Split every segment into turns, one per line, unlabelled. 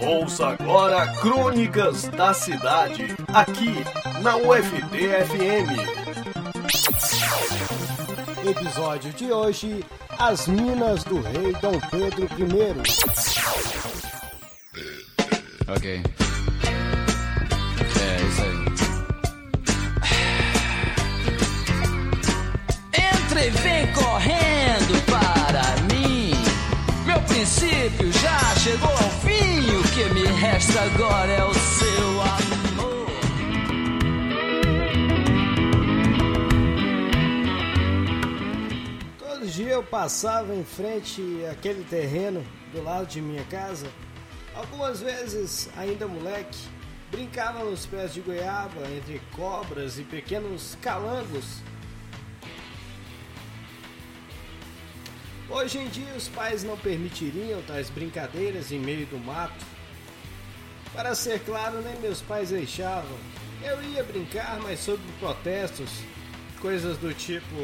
Ouça agora Crônicas da Cidade, aqui na UFT-FM.
Episódio de hoje: As Minas do Rei Dom Pedro I.
Ok. É, isso aí.
Princípio já chegou ao fim. O que me resta agora é o seu amor.
Dia eu passava em frente àquele terreno do lado de minha casa. Algumas vezes, ainda moleque, brincava nos pés de goiaba entre cobras e pequenos calangos. Hoje em dia, os pais não permitiriam tais brincadeiras em meio do mato. Para ser claro, nem meus pais deixavam. Eu ia brincar, mas sob protestos, coisas do tipo: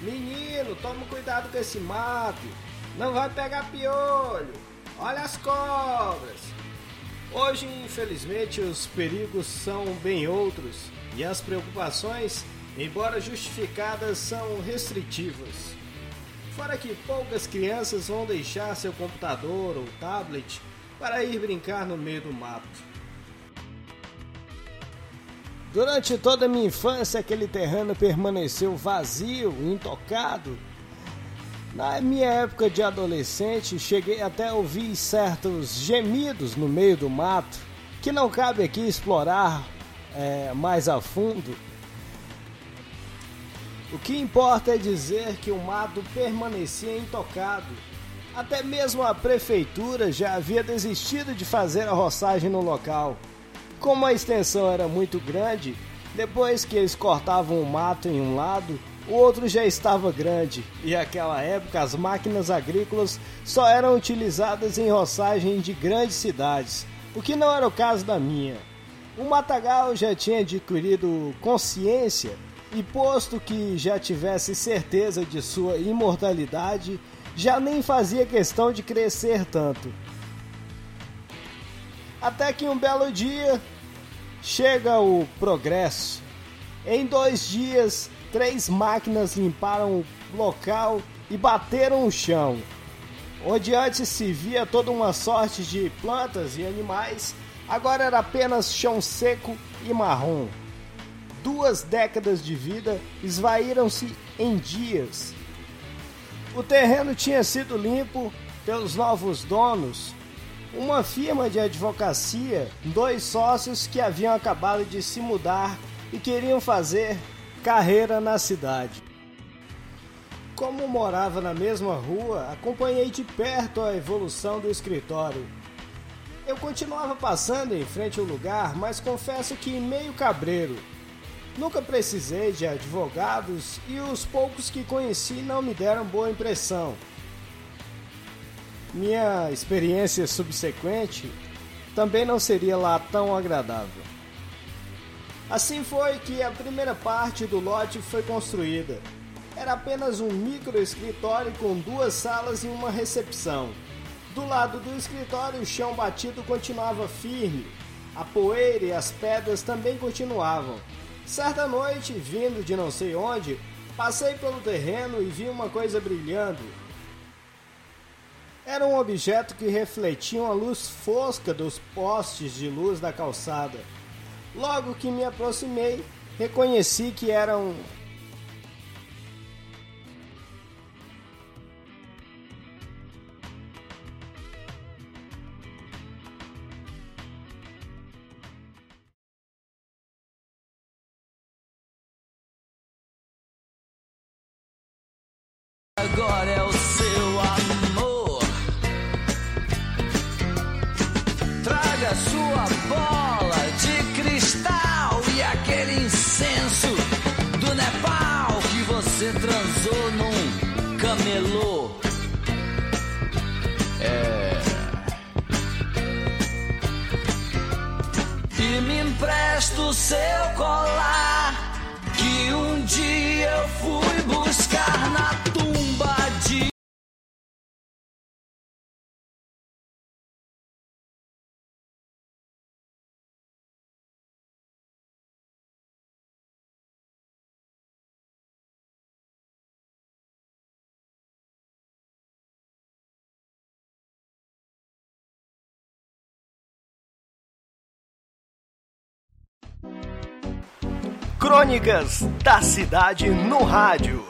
Menino, toma cuidado com esse mato, não vai pegar piolho, olha as cobras. Hoje, infelizmente, os perigos são bem outros e as preocupações, embora justificadas, são restritivas. Fora que poucas crianças vão deixar seu computador ou tablet para ir brincar no meio do mato. Durante toda a minha infância, aquele terreno permaneceu vazio, intocado. Na minha época de adolescente, cheguei até a ouvir certos gemidos no meio do mato, que não cabe aqui explorar é, mais a fundo. O que importa é dizer que o mato permanecia intocado. Até mesmo a prefeitura já havia desistido de fazer a roçagem no local. Como a extensão era muito grande, depois que eles cortavam o mato em um lado, o outro já estava grande, e naquela época as máquinas agrícolas só eram utilizadas em roçagem de grandes cidades, o que não era o caso da minha. O matagal já tinha adquirido consciência e posto que já tivesse certeza de sua imortalidade, já nem fazia questão de crescer tanto. Até que um belo dia chega o progresso. Em dois dias, três máquinas limparam o local e bateram o chão. Onde antes se via toda uma sorte de plantas e animais, agora era apenas chão seco e marrom duas décadas de vida esvaíram-se em dias. O terreno tinha sido limpo pelos novos donos, uma firma de advocacia, dois sócios que haviam acabado de se mudar e queriam fazer carreira na cidade. Como morava na mesma rua, acompanhei de perto a evolução do escritório. Eu continuava passando em frente ao lugar, mas confesso que meio cabreiro. Nunca precisei de advogados e os poucos que conheci não me deram boa impressão. Minha experiência subsequente também não seria lá tão agradável. Assim foi que a primeira parte do lote foi construída. Era apenas um micro escritório com duas salas e uma recepção. Do lado do escritório, o chão batido continuava firme. A poeira e as pedras também continuavam. Certa noite, vindo de não sei onde, passei pelo terreno e vi uma coisa brilhando. Era um objeto que refletia a luz fosca dos postes de luz da calçada. Logo que me aproximei, reconheci que era um
Agora é o seu amor. Traga sua bola de cristal e aquele incenso do Nepal que você transou num camelô. É. E me empresta o seu colar
Crônicas da Cidade no Rádio.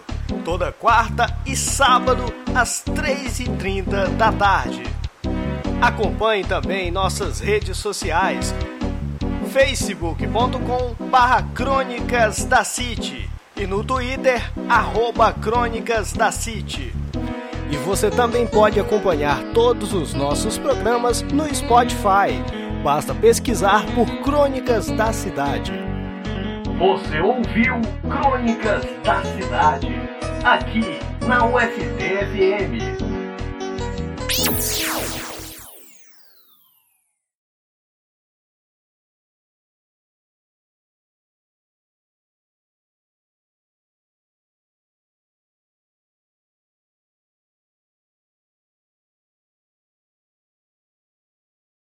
Toda quarta e sábado, às 3h30 da tarde. Acompanhe também nossas redes sociais. facebook.com barra Crônicas da City e no Twitter, arroba Crônicas da City. E você também pode acompanhar todos os nossos programas no Spotify. Basta pesquisar por Crônicas da Cidade. Você ouviu Crônicas da Cidade, aqui na UFTFM.